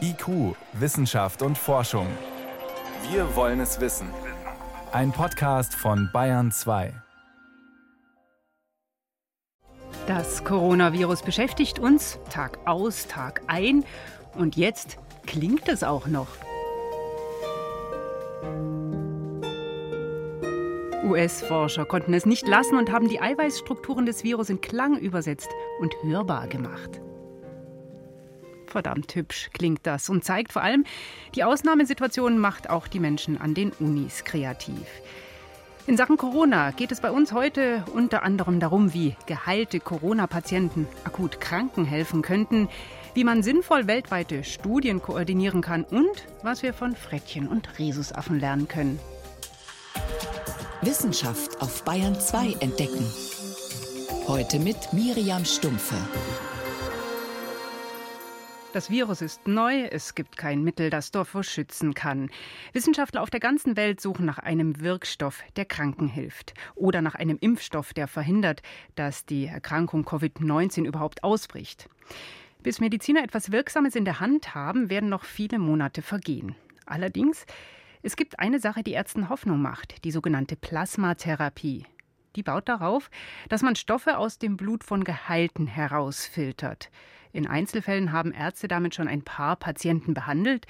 IQ, Wissenschaft und Forschung. Wir wollen es wissen. Ein Podcast von Bayern 2. Das Coronavirus beschäftigt uns Tag aus, Tag ein. Und jetzt klingt es auch noch. US-Forscher konnten es nicht lassen und haben die Eiweißstrukturen des Virus in Klang übersetzt und hörbar gemacht. Verdammt hübsch klingt das und zeigt vor allem, die Ausnahmesituation macht auch die Menschen an den Unis kreativ. In Sachen Corona geht es bei uns heute unter anderem darum, wie geheilte Corona-Patienten akut Kranken helfen könnten, wie man sinnvoll weltweite Studien koordinieren kann und was wir von Frettchen und Rhesusaffen lernen können. Wissenschaft auf Bayern 2 entdecken. Heute mit Miriam Stumpfe. Das Virus ist neu, es gibt kein Mittel, das davor schützen kann. Wissenschaftler auf der ganzen Welt suchen nach einem Wirkstoff, der Kranken hilft. Oder nach einem Impfstoff, der verhindert, dass die Erkrankung Covid-19 überhaupt ausbricht. Bis Mediziner etwas Wirksames in der Hand haben, werden noch viele Monate vergehen. Allerdings es gibt eine Sache, die Ärzten Hoffnung macht, die sogenannte Plasmatherapie. Die baut darauf, dass man Stoffe aus dem Blut von Geheilten herausfiltert. In Einzelfällen haben Ärzte damit schon ein paar Patienten behandelt.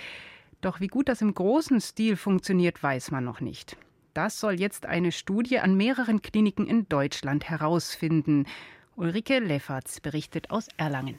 Doch wie gut das im großen Stil funktioniert, weiß man noch nicht. Das soll jetzt eine Studie an mehreren Kliniken in Deutschland herausfinden. Ulrike Lefferts berichtet aus Erlangen.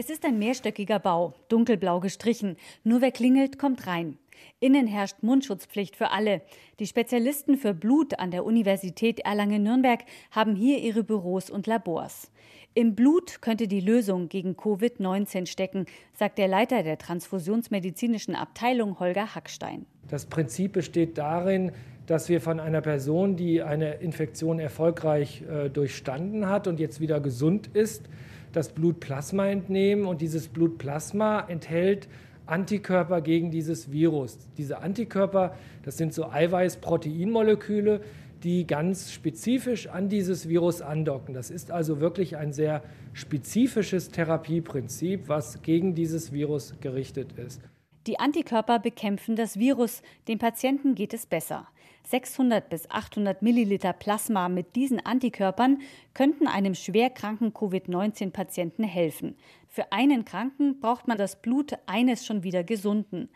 Es ist ein mehrstöckiger Bau, dunkelblau gestrichen. Nur wer klingelt, kommt rein. Innen herrscht Mundschutzpflicht für alle. Die Spezialisten für Blut an der Universität Erlangen-Nürnberg haben hier ihre Büros und Labors. Im Blut könnte die Lösung gegen Covid-19 stecken, sagt der Leiter der transfusionsmedizinischen Abteilung Holger Hackstein. Das Prinzip besteht darin, dass wir von einer Person, die eine Infektion erfolgreich äh, durchstanden hat und jetzt wieder gesund ist, das Blutplasma entnehmen und dieses Blutplasma enthält Antikörper gegen dieses Virus. Diese Antikörper, das sind so Eiweiß-Proteinmoleküle, die ganz spezifisch an dieses Virus andocken. Das ist also wirklich ein sehr spezifisches Therapieprinzip, was gegen dieses Virus gerichtet ist. Die Antikörper bekämpfen das Virus, dem Patienten geht es besser. 600 bis 800 Milliliter Plasma mit diesen Antikörpern könnten einem schwerkranken Covid-19-Patienten helfen. Für einen Kranken braucht man das Blut eines schon wieder Gesunden.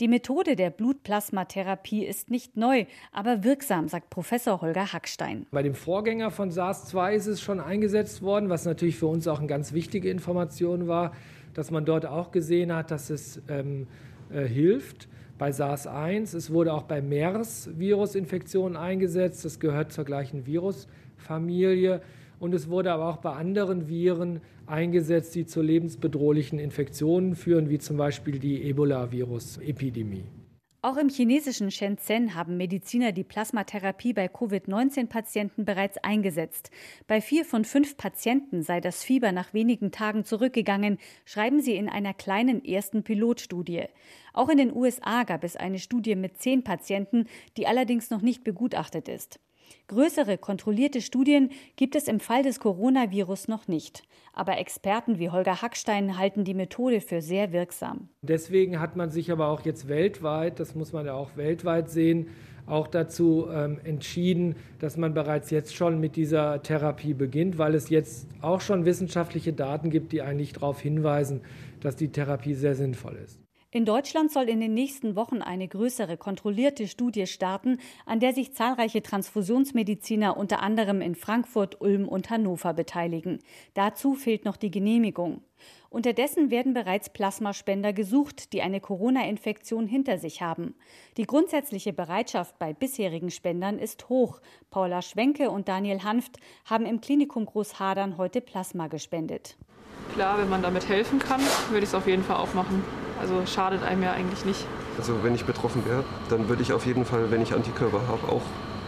Die Methode der Blutplasmatherapie ist nicht neu, aber wirksam, sagt Professor Holger Hackstein. Bei dem Vorgänger von SARS-2 ist es schon eingesetzt worden, was natürlich für uns auch eine ganz wichtige Information war, dass man dort auch gesehen hat, dass es ähm, äh, hilft bei SARS-1. Es wurde auch bei MERS-Virusinfektionen eingesetzt. Das gehört zur gleichen Virusfamilie. Und es wurde aber auch bei anderen Viren eingesetzt, die zu lebensbedrohlichen Infektionen führen, wie zum Beispiel die Ebola-Virus-Epidemie. Auch im chinesischen Shenzhen haben Mediziner die Plasmatherapie bei Covid-19-Patienten bereits eingesetzt. Bei vier von fünf Patienten sei das Fieber nach wenigen Tagen zurückgegangen, schreiben sie in einer kleinen ersten Pilotstudie. Auch in den USA gab es eine Studie mit zehn Patienten, die allerdings noch nicht begutachtet ist. Größere kontrollierte Studien gibt es im Fall des Coronavirus noch nicht. Aber Experten wie Holger Hackstein halten die Methode für sehr wirksam. Deswegen hat man sich aber auch jetzt weltweit, das muss man ja auch weltweit sehen, auch dazu ähm, entschieden, dass man bereits jetzt schon mit dieser Therapie beginnt, weil es jetzt auch schon wissenschaftliche Daten gibt, die eigentlich darauf hinweisen, dass die Therapie sehr sinnvoll ist. In Deutschland soll in den nächsten Wochen eine größere kontrollierte Studie starten, an der sich zahlreiche Transfusionsmediziner unter anderem in Frankfurt, Ulm und Hannover beteiligen. Dazu fehlt noch die Genehmigung. Unterdessen werden bereits Plasmaspender gesucht, die eine Corona-Infektion hinter sich haben. Die grundsätzliche Bereitschaft bei bisherigen Spendern ist hoch. Paula Schwenke und Daniel Hanft haben im Klinikum Großhadern heute Plasma gespendet. Klar, wenn man damit helfen kann, würde ich es auf jeden Fall auch machen. Also schadet einem ja eigentlich nicht. Also wenn ich betroffen wäre, dann würde ich auf jeden Fall, wenn ich Antikörper habe, auch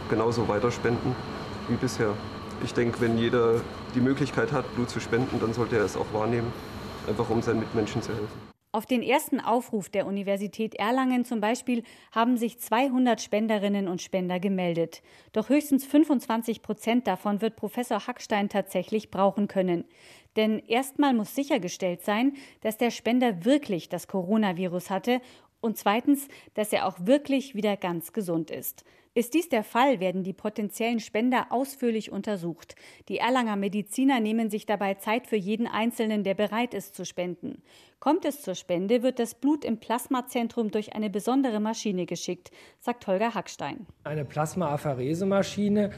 genauso weiterspenden wie bisher. Ich denke, wenn jeder die Möglichkeit hat, Blut zu spenden, dann sollte er es auch wahrnehmen, einfach um seinen Mitmenschen zu helfen. Auf den ersten Aufruf der Universität Erlangen zum Beispiel haben sich 200 Spenderinnen und Spender gemeldet. Doch höchstens 25 Prozent davon wird Professor Hackstein tatsächlich brauchen können. Denn erstmal muss sichergestellt sein, dass der Spender wirklich das Coronavirus hatte und zweitens, dass er auch wirklich wieder ganz gesund ist. Ist dies der Fall, werden die potenziellen Spender ausführlich untersucht. Die Erlanger Mediziner nehmen sich dabei Zeit für jeden Einzelnen, der bereit ist zu spenden. Kommt es zur Spende, wird das Blut im Plasmazentrum durch eine besondere Maschine geschickt, sagt Holger Hackstein. Eine Plasmaapherese-Maschine,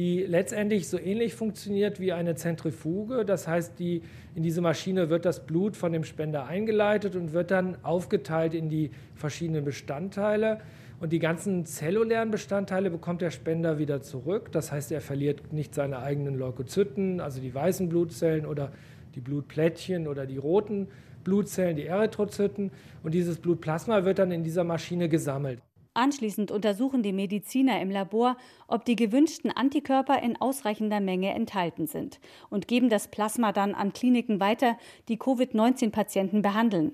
die letztendlich so ähnlich funktioniert wie eine Zentrifuge. Das heißt, die, in diese Maschine wird das Blut von dem Spender eingeleitet und wird dann aufgeteilt in die verschiedenen Bestandteile. Und die ganzen zellulären Bestandteile bekommt der Spender wieder zurück. Das heißt, er verliert nicht seine eigenen Leukozyten, also die weißen Blutzellen oder die Blutplättchen oder die roten Blutzellen, die Erythrozyten. Und dieses Blutplasma wird dann in dieser Maschine gesammelt. Anschließend untersuchen die Mediziner im Labor, ob die gewünschten Antikörper in ausreichender Menge enthalten sind und geben das Plasma dann an Kliniken weiter, die Covid-19-Patienten behandeln.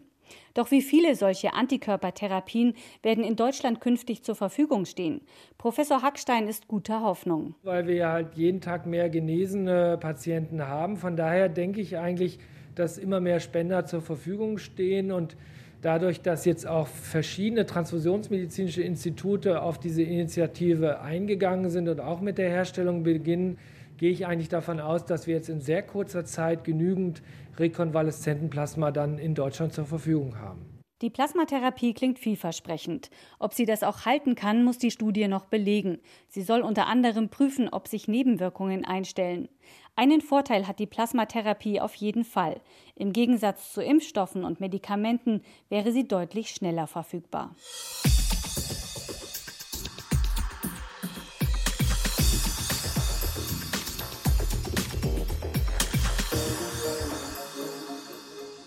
Doch wie viele solche Antikörpertherapien werden in Deutschland künftig zur Verfügung stehen? Professor Hackstein ist guter Hoffnung. Weil wir ja halt jeden Tag mehr genesene Patienten haben. Von daher denke ich eigentlich, dass immer mehr Spender zur Verfügung stehen und dadurch, dass jetzt auch verschiedene transfusionsmedizinische Institute auf diese Initiative eingegangen sind und auch mit der Herstellung beginnen, gehe ich eigentlich davon aus, dass wir jetzt in sehr kurzer Zeit genügend Rekonvaleszentenplasma dann in Deutschland zur Verfügung haben. Die Plasmatherapie klingt vielversprechend. Ob sie das auch halten kann, muss die Studie noch belegen. Sie soll unter anderem prüfen, ob sich Nebenwirkungen einstellen. Einen Vorteil hat die Plasmatherapie auf jeden Fall. Im Gegensatz zu Impfstoffen und Medikamenten wäre sie deutlich schneller verfügbar.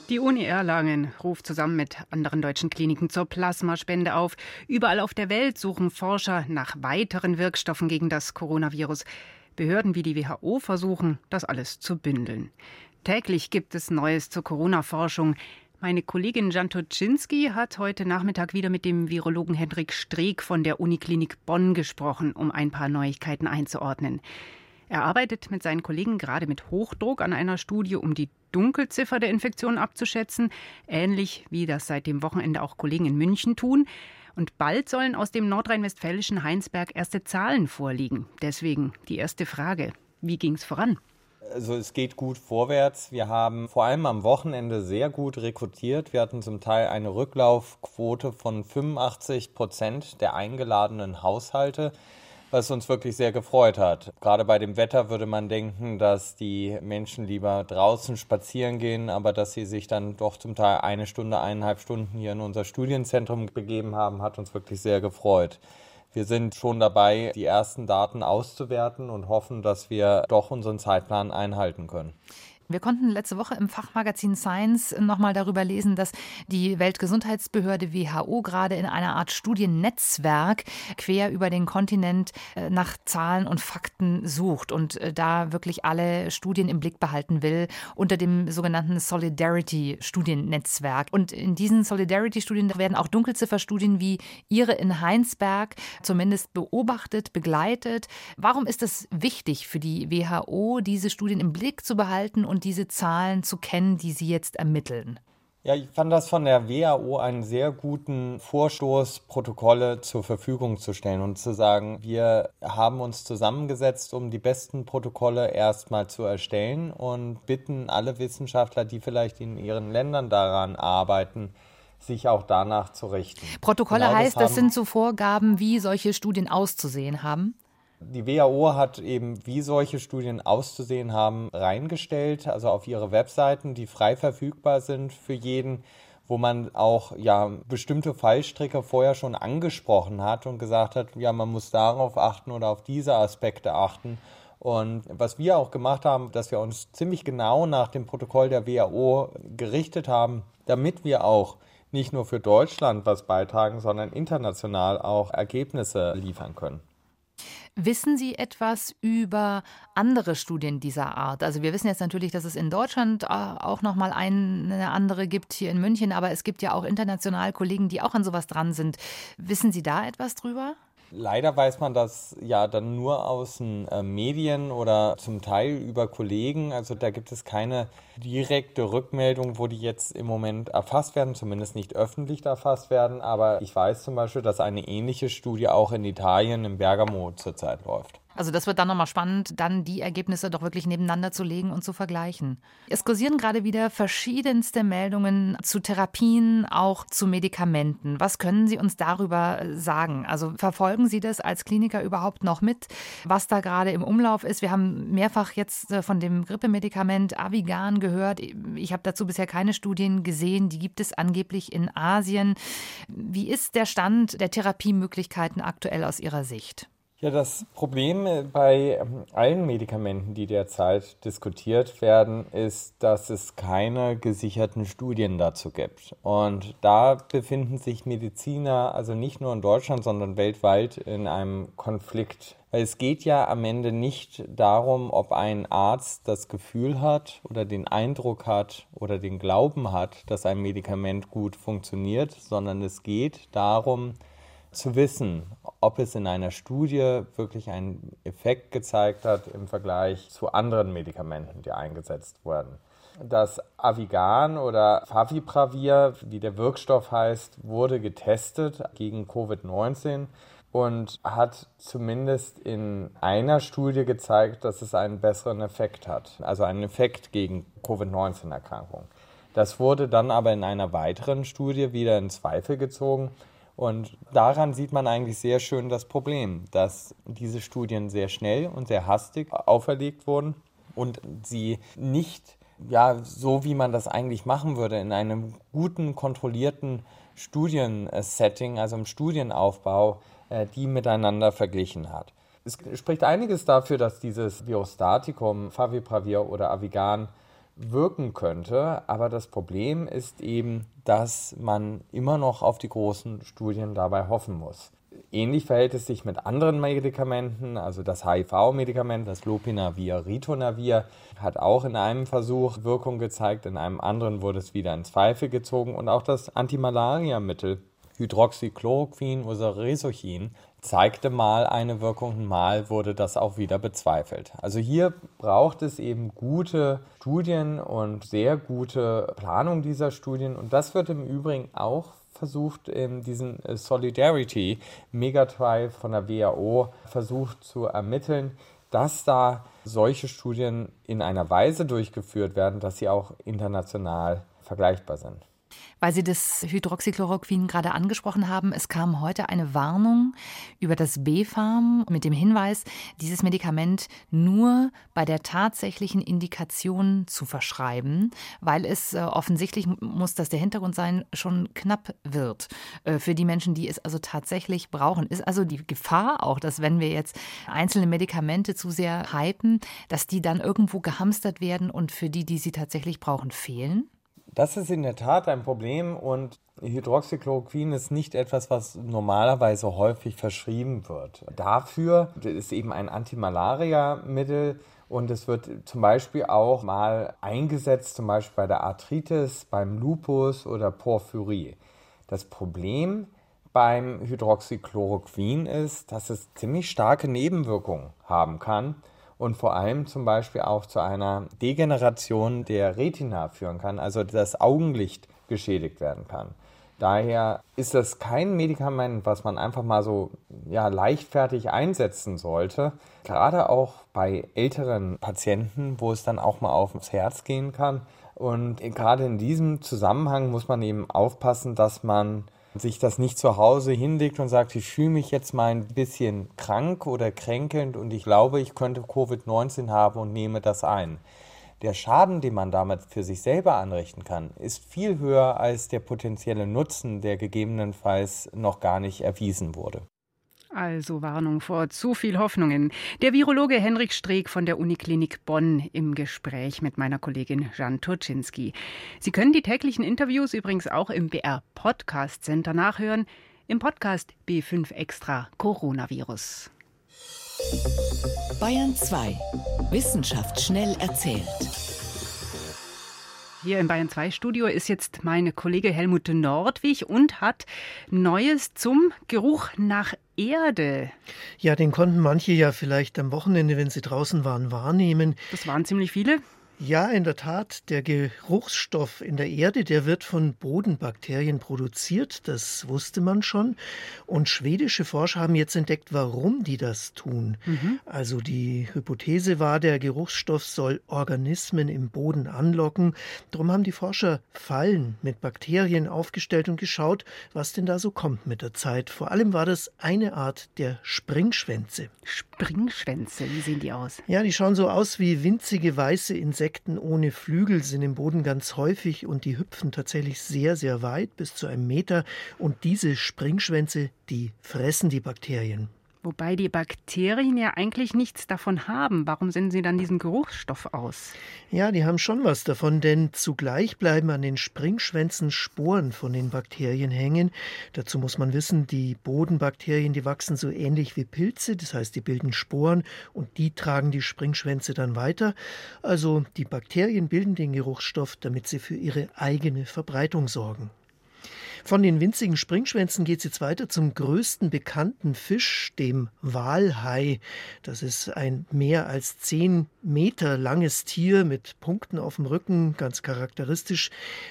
Die Uni Erlangen ruft zusammen mit anderen deutschen Kliniken zur Plasmaspende auf. Überall auf der Welt suchen Forscher nach weiteren Wirkstoffen gegen das Coronavirus. Behörden wie die WHO versuchen, das alles zu bündeln. Täglich gibt es Neues zur Corona-Forschung. Meine Kollegin Jan hat heute Nachmittag wieder mit dem Virologen Hendrik Streeck von der Uniklinik Bonn gesprochen, um ein paar Neuigkeiten einzuordnen. Er arbeitet mit seinen Kollegen gerade mit Hochdruck an einer Studie, um die Dunkelziffer der Infektion abzuschätzen, ähnlich wie das seit dem Wochenende auch Kollegen in München tun. Und bald sollen aus dem nordrhein-westfälischen Heinsberg erste Zahlen vorliegen. Deswegen die erste Frage. Wie ging es voran? Also es geht gut vorwärts. Wir haben vor allem am Wochenende sehr gut rekrutiert. Wir hatten zum Teil eine Rücklaufquote von 85 Prozent der eingeladenen Haushalte was uns wirklich sehr gefreut hat. Gerade bei dem Wetter würde man denken, dass die Menschen lieber draußen spazieren gehen, aber dass sie sich dann doch zum Teil eine Stunde, eineinhalb Stunden hier in unser Studienzentrum begeben haben, hat uns wirklich sehr gefreut. Wir sind schon dabei, die ersten Daten auszuwerten und hoffen, dass wir doch unseren Zeitplan einhalten können. Wir konnten letzte Woche im Fachmagazin Science nochmal darüber lesen, dass die Weltgesundheitsbehörde WHO gerade in einer Art Studiennetzwerk quer über den Kontinent äh, nach Zahlen und Fakten sucht und äh, da wirklich alle Studien im Blick behalten will unter dem sogenannten Solidarity-Studiennetzwerk. Und in diesen Solidarity-Studien werden auch Dunkelzifferstudien wie Ihre in Heinsberg zumindest beobachtet, begleitet. Warum ist es wichtig für die WHO, diese Studien im Blick zu behalten und und diese Zahlen zu kennen, die Sie jetzt ermitteln? Ja, ich fand das von der WHO einen sehr guten Vorstoß, Protokolle zur Verfügung zu stellen und zu sagen, wir haben uns zusammengesetzt, um die besten Protokolle erstmal zu erstellen und bitten alle Wissenschaftler, die vielleicht in ihren Ländern daran arbeiten, sich auch danach zu richten. Protokolle genau heißt, das, das sind so Vorgaben, wie solche Studien auszusehen haben? Die WHO hat eben, wie solche Studien auszusehen haben, reingestellt, also auf ihre Webseiten, die frei verfügbar sind für jeden, wo man auch ja bestimmte Fallstricke vorher schon angesprochen hat und gesagt hat, ja, man muss darauf achten oder auf diese Aspekte achten. Und was wir auch gemacht haben, dass wir uns ziemlich genau nach dem Protokoll der WHO gerichtet haben, damit wir auch nicht nur für Deutschland was beitragen, sondern international auch Ergebnisse liefern können. Wissen Sie etwas über andere Studien dieser Art? Also wir wissen jetzt natürlich, dass es in Deutschland äh, auch noch mal eine andere gibt hier in München, aber es gibt ja auch international Kollegen, die auch an sowas dran sind. Wissen Sie da etwas drüber? Leider weiß man das ja dann nur aus den äh, Medien oder zum Teil über Kollegen. Also da gibt es keine direkte Rückmeldung, wo die jetzt im Moment erfasst werden, zumindest nicht öffentlich erfasst werden. Aber ich weiß zum Beispiel, dass eine ähnliche Studie auch in Italien, im Bergamo zurzeit läuft. Also das wird dann nochmal spannend, dann die Ergebnisse doch wirklich nebeneinander zu legen und zu vergleichen. Es kursieren gerade wieder verschiedenste Meldungen zu Therapien, auch zu Medikamenten. Was können Sie uns darüber sagen? Also verfolgen Sie das als Kliniker überhaupt noch mit, was da gerade im Umlauf ist? Wir haben mehrfach jetzt äh, von dem Grippemedikament Avigan gehört. Ich habe dazu bisher keine Studien gesehen. Die gibt es angeblich in Asien. Wie ist der Stand der Therapiemöglichkeiten aktuell aus Ihrer Sicht? Ja, das Problem äh, bei ähm, allen Medikamenten, die derzeit diskutiert werden, ist, dass es keine gesicherten Studien dazu gibt. Und da befinden sich Mediziner, also nicht nur in Deutschland, sondern weltweit in einem Konflikt. Es geht ja am Ende nicht darum, ob ein Arzt das Gefühl hat oder den Eindruck hat oder den Glauben hat, dass ein Medikament gut funktioniert, sondern es geht darum, zu wissen, ob es in einer Studie wirklich einen Effekt gezeigt hat im Vergleich zu anderen Medikamenten, die eingesetzt wurden. Das Avigan oder Favipravir, wie der Wirkstoff heißt, wurde getestet gegen Covid-19 und hat zumindest in einer Studie gezeigt, dass es einen besseren Effekt hat, also einen Effekt gegen Covid-19-Erkrankungen. Das wurde dann aber in einer weiteren Studie wieder in Zweifel gezogen und daran sieht man eigentlich sehr schön das Problem, dass diese Studien sehr schnell und sehr hastig auferlegt wurden und sie nicht ja, so wie man das eigentlich machen würde, in einem guten, kontrollierten Studiensetting, also im Studienaufbau, äh, die miteinander verglichen hat. Es spricht einiges dafür, dass dieses Virostatikum, Favipravir oder Avigan wirken könnte. Aber das Problem ist eben, dass man immer noch auf die großen Studien dabei hoffen muss. Ähnlich verhält es sich mit anderen Medikamenten, also das HIV-Medikament, das Lopinavir, Ritonavir, hat auch in einem Versuch Wirkung gezeigt, in einem anderen wurde es wieder in Zweifel gezogen und auch das Antimalariamittel Hydroxychloroquin oder Resochin zeigte mal eine Wirkung, mal wurde das auch wieder bezweifelt. Also hier braucht es eben gute Studien und sehr gute Planung dieser Studien und das wird im Übrigen auch versucht in diesem Solidarity Megatrial von der WHO versucht zu ermitteln, dass da solche Studien in einer Weise durchgeführt werden, dass sie auch international vergleichbar sind. Weil Sie das Hydroxychloroquin gerade angesprochen haben, es kam heute eine Warnung über das B-Farm mit dem Hinweis, dieses Medikament nur bei der tatsächlichen Indikation zu verschreiben, weil es äh, offensichtlich muss das der Hintergrund sein, schon knapp wird äh, für die Menschen, die es also tatsächlich brauchen. Ist also die Gefahr auch, dass wenn wir jetzt einzelne Medikamente zu sehr hypen, dass die dann irgendwo gehamstert werden und für die, die sie tatsächlich brauchen, fehlen? Das ist in der Tat ein Problem und Hydroxychloroquin ist nicht etwas, was normalerweise häufig verschrieben wird. Dafür ist eben ein Antimalaria-Mittel und es wird zum Beispiel auch mal eingesetzt, zum Beispiel bei der Arthritis, beim Lupus oder Porphyrie. Das Problem beim Hydroxychloroquin ist, dass es ziemlich starke Nebenwirkungen haben kann und vor allem zum Beispiel auch zu einer Degeneration der Retina führen kann, also das Augenlicht geschädigt werden kann. Daher ist das kein Medikament, was man einfach mal so ja, leichtfertig einsetzen sollte. Gerade auch bei älteren Patienten, wo es dann auch mal aufs Herz gehen kann. Und gerade in diesem Zusammenhang muss man eben aufpassen, dass man sich das nicht zu Hause hinlegt und sagt, ich fühle mich jetzt mal ein bisschen krank oder kränkelnd und ich glaube, ich könnte Covid-19 haben und nehme das ein. Der Schaden, den man damit für sich selber anrichten kann, ist viel höher als der potenzielle Nutzen, der gegebenenfalls noch gar nicht erwiesen wurde. Also Warnung vor zu viel Hoffnungen. Der Virologe Henrik Streeck von der Uniklinik Bonn im Gespräch mit meiner Kollegin Jan Turczynski. Sie können die täglichen Interviews übrigens auch im BR Podcast Center nachhören, im Podcast B5 Extra Coronavirus. Bayern 2. Wissenschaft schnell erzählt. Hier im Bayern 2 Studio ist jetzt meine Kollege Helmut Nordwig und hat Neues zum Geruch nach Erde. Ja, den konnten manche ja vielleicht am Wochenende, wenn sie draußen waren, wahrnehmen. Das waren ziemlich viele. Ja, in der Tat, der Geruchsstoff in der Erde, der wird von Bodenbakterien produziert, das wusste man schon. Und schwedische Forscher haben jetzt entdeckt, warum die das tun. Mhm. Also die Hypothese war, der Geruchsstoff soll Organismen im Boden anlocken. Darum haben die Forscher Fallen mit Bakterien aufgestellt und geschaut, was denn da so kommt mit der Zeit. Vor allem war das eine Art der Springschwänze. Springschwänze, wie sehen die aus? Ja, die schauen so aus wie winzige weiße Insekten. Insekten ohne Flügel sind im Boden ganz häufig und die hüpfen tatsächlich sehr, sehr weit, bis zu einem Meter. Und diese Springschwänze, die fressen die Bakterien. Wobei die Bakterien ja eigentlich nichts davon haben. Warum senden sie dann diesen Geruchsstoff aus? Ja, die haben schon was davon, denn zugleich bleiben an den Springschwänzen Sporen von den Bakterien hängen. Dazu muss man wissen, die Bodenbakterien, die wachsen so ähnlich wie Pilze, das heißt, die bilden Sporen und die tragen die Springschwänze dann weiter. Also die Bakterien bilden den Geruchsstoff, damit sie für ihre eigene Verbreitung sorgen. Von den winzigen Springschwänzen geht es jetzt weiter zum größten bekannten Fisch, dem Walhai. Das ist ein mehr als zehn Meter langes Tier mit Punkten auf dem Rücken, ganz charakteristisch.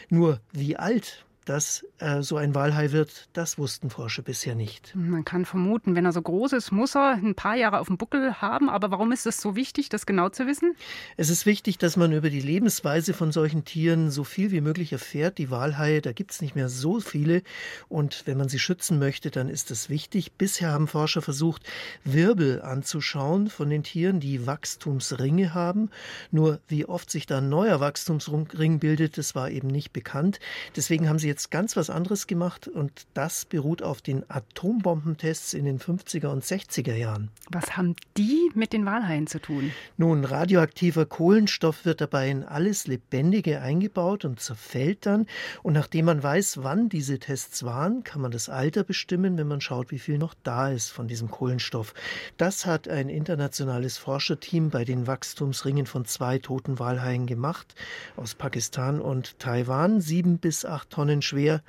Nur wie alt dass äh, so ein Walhai wird, das wussten Forscher bisher nicht. Man kann vermuten, wenn er so groß ist, muss er ein paar Jahre auf dem Buckel haben. Aber warum ist es so wichtig, das genau zu wissen? Es ist wichtig, dass man über die Lebensweise von solchen Tieren so viel wie möglich erfährt. Die Walhaie, da gibt es nicht mehr so viele. Und wenn man sie schützen möchte, dann ist das wichtig. Bisher haben Forscher versucht, Wirbel anzuschauen von den Tieren, die Wachstumsringe haben. Nur wie oft sich da ein neuer Wachstumsring bildet, das war eben nicht bekannt. Deswegen haben sie jetzt jetzt ganz was anderes gemacht und das beruht auf den Atombombentests in den 50er und 60er Jahren. Was haben die mit den Walhaien zu tun? Nun, radioaktiver Kohlenstoff wird dabei in alles Lebendige eingebaut und zerfällt dann. Und nachdem man weiß, wann diese Tests waren, kann man das Alter bestimmen, wenn man schaut, wie viel noch da ist von diesem Kohlenstoff. Das hat ein internationales Forscherteam bei den Wachstumsringen von zwei toten Walhaien gemacht, aus Pakistan und Taiwan. Sieben bis acht Tonnen schwer.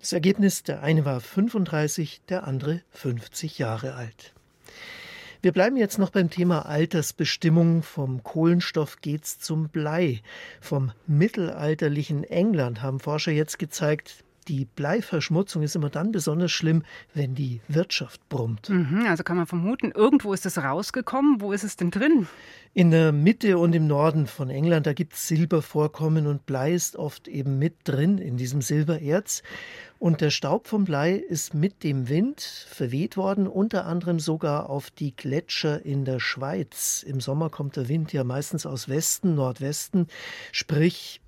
Das Ergebnis, der eine war 35, der andere 50 Jahre alt. Wir bleiben jetzt noch beim Thema Altersbestimmung. Vom Kohlenstoff geht's zum Blei. Vom mittelalterlichen England haben Forscher jetzt gezeigt, die Bleiverschmutzung ist immer dann besonders schlimm, wenn die Wirtschaft brummt. Mhm, also kann man vermuten, irgendwo ist es rausgekommen. Wo ist es denn drin? In der Mitte und im Norden von England, da gibt es Silbervorkommen und Blei ist oft eben mit drin in diesem Silbererz. Und der Staub vom Blei ist mit dem Wind verweht worden, unter anderem sogar auf die Gletscher in der Schweiz. Im Sommer kommt der Wind ja meistens aus Westen, Nordwesten, sprich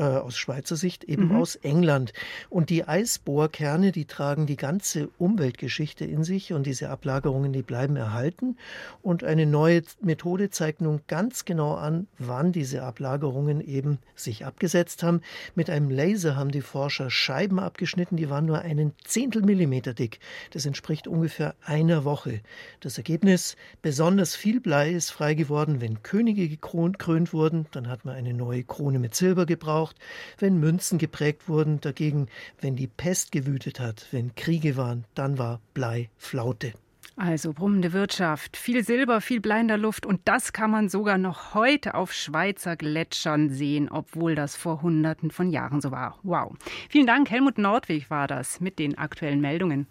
äh, aus Schweizer Sicht eben mhm. aus England. Und die Eisbohrkerne, die tragen die ganze Umweltgeschichte in sich und diese Ablagerungen, die bleiben erhalten. Und eine neue Methode zeigt nun ganz genau an, wann diese Ablagerungen eben sich abgesetzt haben. Mit einem Laser haben die Forscher Scheiben abgeschnitten, die waren nur einen Zehntel Millimeter dick. Das entspricht ungefähr einer Woche. Das Ergebnis, besonders viel Blei ist frei geworden, wenn Könige gekrönt wurden, dann hat man eine neue Krone mit Silber gebraucht gebraucht, wenn Münzen geprägt wurden. Dagegen, wenn die Pest gewütet hat, wenn Kriege waren, dann war Blei Flaute. Also brummende Wirtschaft, viel Silber, viel bleibender Luft und das kann man sogar noch heute auf Schweizer Gletschern sehen, obwohl das vor Hunderten von Jahren so war. Wow. Vielen Dank, Helmut Nordweg war das mit den aktuellen Meldungen.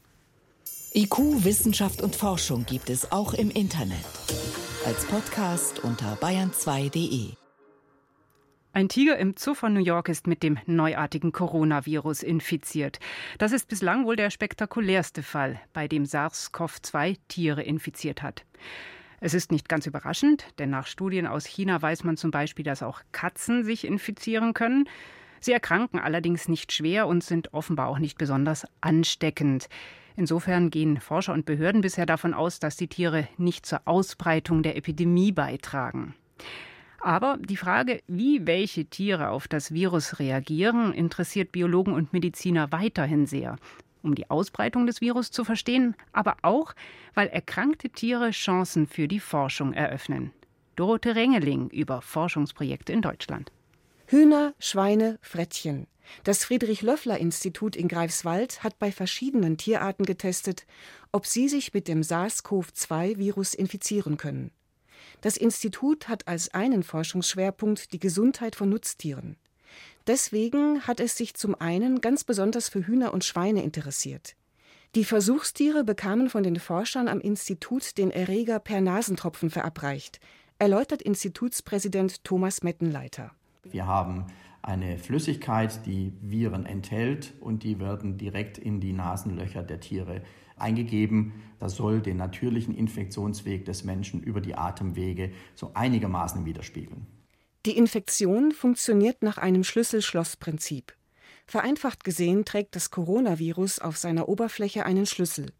IQ, Wissenschaft und Forschung gibt es auch im Internet. Als Podcast unter bayern2.de. Ein Tiger im Zoo von New York ist mit dem neuartigen Coronavirus infiziert. Das ist bislang wohl der spektakulärste Fall, bei dem SARS-CoV-2 Tiere infiziert hat. Es ist nicht ganz überraschend, denn nach Studien aus China weiß man zum Beispiel, dass auch Katzen sich infizieren können. Sie erkranken allerdings nicht schwer und sind offenbar auch nicht besonders ansteckend. Insofern gehen Forscher und Behörden bisher davon aus, dass die Tiere nicht zur Ausbreitung der Epidemie beitragen. Aber die Frage, wie welche Tiere auf das Virus reagieren, interessiert Biologen und Mediziner weiterhin sehr. Um die Ausbreitung des Virus zu verstehen, aber auch, weil erkrankte Tiere Chancen für die Forschung eröffnen. Dorothee Rengeling über Forschungsprojekte in Deutschland. Hühner, Schweine, Frettchen. Das Friedrich-Löffler-Institut in Greifswald hat bei verschiedenen Tierarten getestet, ob sie sich mit dem SARS-CoV-2-Virus infizieren können. Das Institut hat als einen Forschungsschwerpunkt die Gesundheit von Nutztieren. Deswegen hat es sich zum einen ganz besonders für Hühner und Schweine interessiert. Die Versuchstiere bekamen von den Forschern am Institut den Erreger per Nasentropfen verabreicht, erläutert Institutspräsident Thomas Mettenleiter. Wir haben eine Flüssigkeit, die Viren enthält und die werden direkt in die Nasenlöcher der Tiere eingegeben. Das soll den natürlichen Infektionsweg des Menschen über die Atemwege so einigermaßen widerspiegeln. Die Infektion funktioniert nach einem Schlüssel-Schloss-Prinzip. Vereinfacht gesehen trägt das Coronavirus auf seiner Oberfläche einen Schlüssel.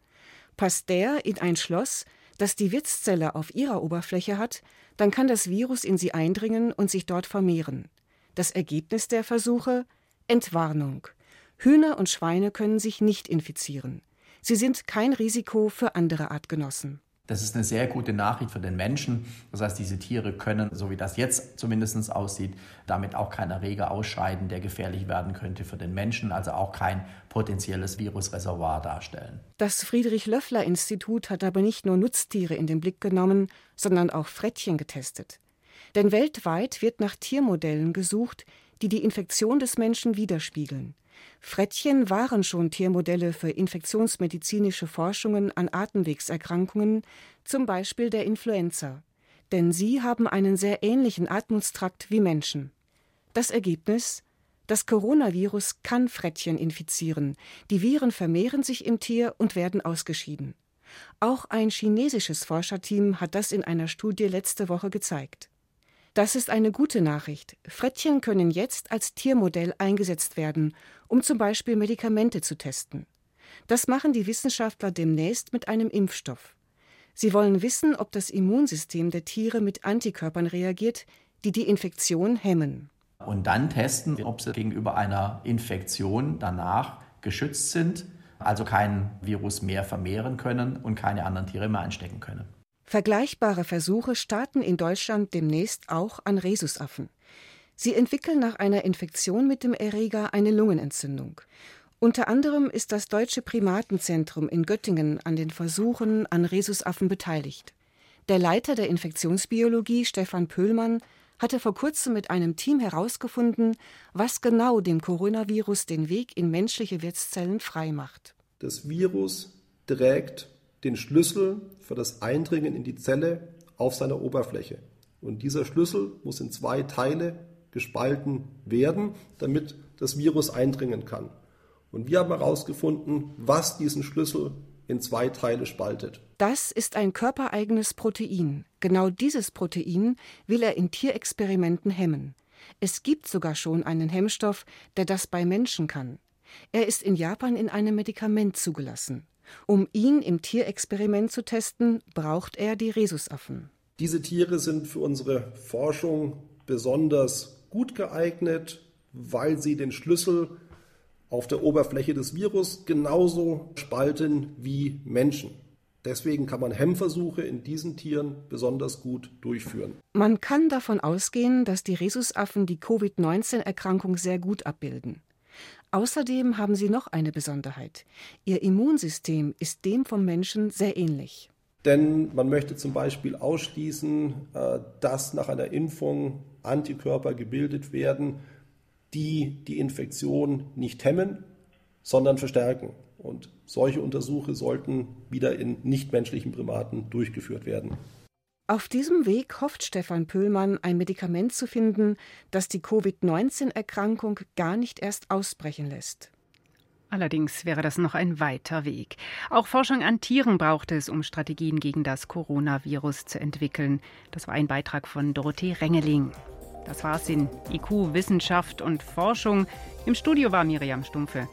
Passt der in ein Schloss, das die Wirtszelle auf ihrer Oberfläche hat, dann kann das Virus in sie eindringen und sich dort vermehren. Das Ergebnis der Versuche Entwarnung. Hühner und Schweine können sich nicht infizieren. Sie sind kein Risiko für andere Artgenossen. Das ist eine sehr gute Nachricht für den Menschen. Das heißt, diese Tiere können, so wie das jetzt zumindest aussieht, damit auch keinen Erreger ausscheiden, der gefährlich werden könnte für den Menschen, also auch kein potenzielles Virusreservoir darstellen. Das Friedrich-Löffler-Institut hat aber nicht nur Nutztiere in den Blick genommen, sondern auch Frettchen getestet. Denn weltweit wird nach Tiermodellen gesucht, die die Infektion des Menschen widerspiegeln. Frettchen waren schon Tiermodelle für infektionsmedizinische Forschungen an Atemwegserkrankungen, zum Beispiel der Influenza. Denn sie haben einen sehr ähnlichen Atmungstrakt wie Menschen. Das Ergebnis? Das Coronavirus kann Frettchen infizieren. Die Viren vermehren sich im Tier und werden ausgeschieden. Auch ein chinesisches Forscherteam hat das in einer Studie letzte Woche gezeigt. Das ist eine gute Nachricht. Frettchen können jetzt als Tiermodell eingesetzt werden, um zum Beispiel Medikamente zu testen. Das machen die Wissenschaftler demnächst mit einem Impfstoff. Sie wollen wissen, ob das Immunsystem der Tiere mit Antikörpern reagiert, die die Infektion hemmen. Und dann testen, ob sie gegenüber einer Infektion danach geschützt sind, also kein Virus mehr vermehren können und keine anderen Tiere mehr anstecken können. Vergleichbare Versuche starten in Deutschland demnächst auch an Rhesusaffen. Sie entwickeln nach einer Infektion mit dem Erreger eine Lungenentzündung. Unter anderem ist das Deutsche Primatenzentrum in Göttingen an den Versuchen an Rhesusaffen beteiligt. Der Leiter der Infektionsbiologie, Stefan Pöhlmann, hatte vor kurzem mit einem Team herausgefunden, was genau dem Coronavirus den Weg in menschliche Wirtszellen freimacht. Das Virus trägt den Schlüssel für das Eindringen in die Zelle auf seiner Oberfläche. Und dieser Schlüssel muss in zwei Teile gespalten werden, damit das Virus eindringen kann. Und wir haben herausgefunden, was diesen Schlüssel in zwei Teile spaltet. Das ist ein körpereigenes Protein. Genau dieses Protein will er in Tierexperimenten hemmen. Es gibt sogar schon einen Hemmstoff, der das bei Menschen kann. Er ist in Japan in einem Medikament zugelassen. Um ihn im Tierexperiment zu testen, braucht er die Rhesusaffen. Diese Tiere sind für unsere Forschung besonders gut geeignet, weil sie den Schlüssel auf der Oberfläche des Virus genauso spalten wie Menschen. Deswegen kann man Hemmversuche in diesen Tieren besonders gut durchführen. Man kann davon ausgehen, dass die Rhesusaffen die Covid-19-Erkrankung sehr gut abbilden. Außerdem haben sie noch eine Besonderheit. Ihr Immunsystem ist dem vom Menschen sehr ähnlich. Denn man möchte zum Beispiel ausschließen, äh, dass nach einer Impfung Antikörper gebildet werden, die die Infektion nicht hemmen, sondern verstärken. Und solche Untersuche sollten wieder in nichtmenschlichen Primaten durchgeführt werden. Auf diesem Weg hofft Stefan Pöhlmann, ein Medikament zu finden, das die Covid-19-Erkrankung gar nicht erst ausbrechen lässt. Allerdings wäre das noch ein weiter Weg. Auch Forschung an Tieren braucht es, um Strategien gegen das Coronavirus zu entwickeln. Das war ein Beitrag von Dorothee Rengeling. Das war's in IQ, Wissenschaft und Forschung. Im Studio war Miriam Stumpfe.